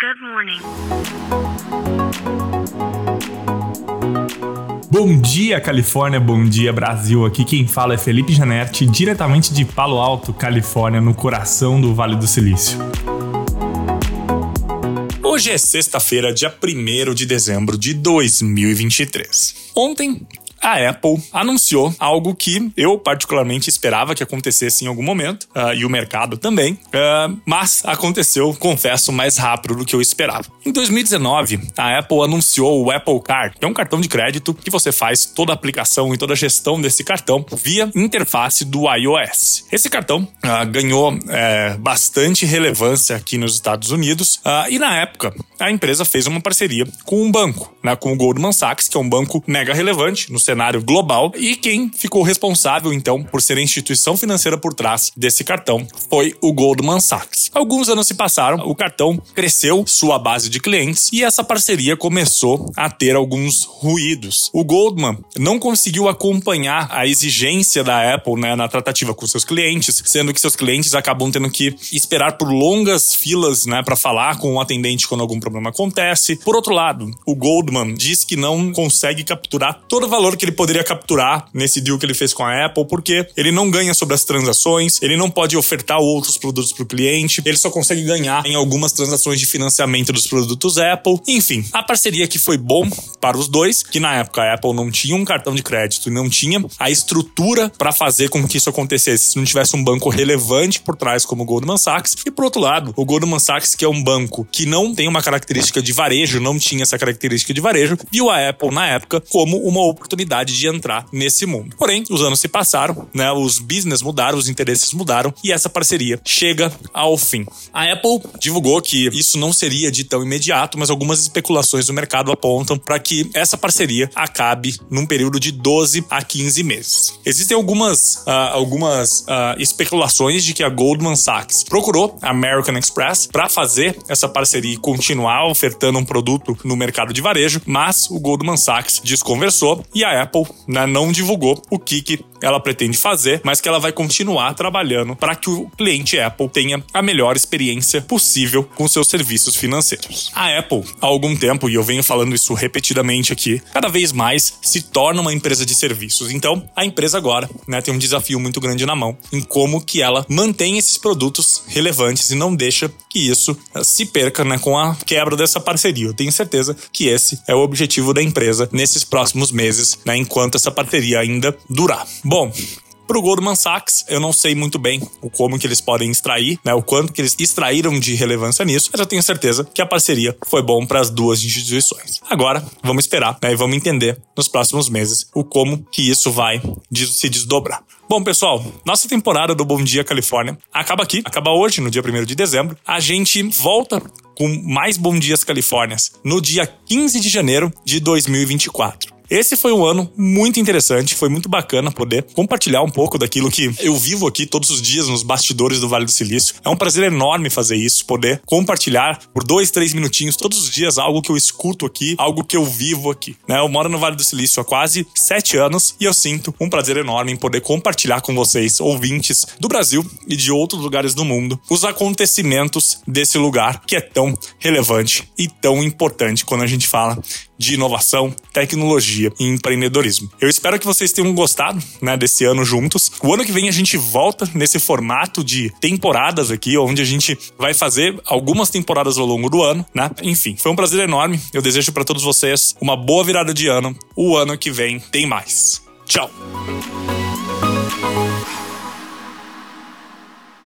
Good morning. Bom dia, Califórnia, bom dia, Brasil. Aqui quem fala é Felipe Janetti, diretamente de Palo Alto, Califórnia, no coração do Vale do Silício. Hoje é sexta-feira, dia 1 de dezembro de 2023. Ontem a Apple anunciou algo que eu particularmente esperava que acontecesse em algum momento, uh, e o mercado também, uh, mas aconteceu, confesso, mais rápido do que eu esperava. Em 2019, a Apple anunciou o Apple Card, que é um cartão de crédito que você faz toda a aplicação e toda a gestão desse cartão via interface do iOS. Esse cartão uh, ganhou é, bastante relevância aqui nos Estados Unidos e na época a empresa fez uma parceria com um banco, né, com o Goldman Sachs, que é um banco mega relevante no cenário global. E quem ficou responsável, então, por ser a instituição financeira por trás desse cartão foi o Goldman Sachs. Alguns anos se passaram, o cartão cresceu sua base de clientes e essa parceria começou a ter alguns ruídos. O Goldman não conseguiu acompanhar a exigência da Apple né, na tratativa com seus clientes, sendo que seus clientes acabam tendo que esperar por longas filas né, para falar com o atendente quando algum problema acontece. Por outro lado, o Goldman diz que não consegue capturar todo o valor que ele poderia capturar nesse deal que ele fez com a Apple, porque ele não ganha sobre as transações, ele não pode ofertar outros produtos para o cliente, ele só consegue ganhar em algumas transações de financiamento dos produtos Apple. Enfim, a parceria que foi bom para os dois, que na época a Apple não tinha um cartão de crédito e não tinha a estrutura para fazer com que isso acontecesse se não tivesse um banco relevante por trás como o Goldman Sachs. E por outro lado, o Goldman Sachs, que é um banco que não tem uma característica de varejo, não tinha essa característica de varejo, viu a Apple na época como uma oportunidade de entrar nesse mundo. Porém, os anos se passaram, né? Os business mudaram, os interesses mudaram e essa parceria chega ao fim. A Apple divulgou que isso não seria de tão imediato, mas algumas especulações do mercado apontam para que essa parceria acabe num período de 12 a 15 meses. Existem algumas, uh, algumas uh, especulações de que a Goldman Sachs procurou a American Express para fazer essa parceria e continuar ofertando um produto no mercado de varejo, mas o Goldman Sachs desconversou e a Apple né, não divulgou o que, que ela pretende fazer, mas que ela vai continuar trabalhando para que o cliente Apple tenha a melhor experiência possível com seus serviços financeiros. A Apple, há algum tempo, e eu venho falando isso repetidamente aqui, cada vez mais se torna uma empresa de serviços. Então, a empresa agora né, tem um desafio muito grande na mão em como que ela mantém esses produtos relevantes e não deixa que isso eh, se perca né, com a quebra dessa parceria. Eu tenho certeza que esse é o objetivo da empresa nesses próximos meses, né, enquanto essa parceria ainda durar. Bom, para o Goldman Sachs, eu não sei muito bem o como que eles podem extrair, né, o quanto que eles extraíram de relevância nisso, mas eu tenho certeza que a parceria foi bom para as duas instituições. Agora, vamos esperar né, e vamos entender nos próximos meses o como que isso vai se desdobrar. Bom, pessoal, nossa temporada do Bom Dia Califórnia acaba aqui, acaba hoje, no dia 1 de dezembro. A gente volta com mais Bom Dias Califórnias no dia 15 de janeiro de 2024. Esse foi um ano muito interessante, foi muito bacana poder compartilhar um pouco daquilo que eu vivo aqui todos os dias nos bastidores do Vale do Silício. É um prazer enorme fazer isso, poder compartilhar por dois, três minutinhos todos os dias algo que eu escuto aqui, algo que eu vivo aqui. Né? Eu moro no Vale do Silício há quase sete anos e eu sinto um prazer enorme em poder compartilhar com vocês, ouvintes do Brasil e de outros lugares do mundo, os acontecimentos desse lugar que é tão relevante e tão importante quando a gente fala de inovação, tecnologia e empreendedorismo. Eu espero que vocês tenham gostado né, desse ano juntos. O ano que vem a gente volta nesse formato de temporadas aqui, onde a gente vai fazer algumas temporadas ao longo do ano, né? Enfim, foi um prazer enorme. Eu desejo para todos vocês uma boa virada de ano. O ano que vem tem mais. Tchau!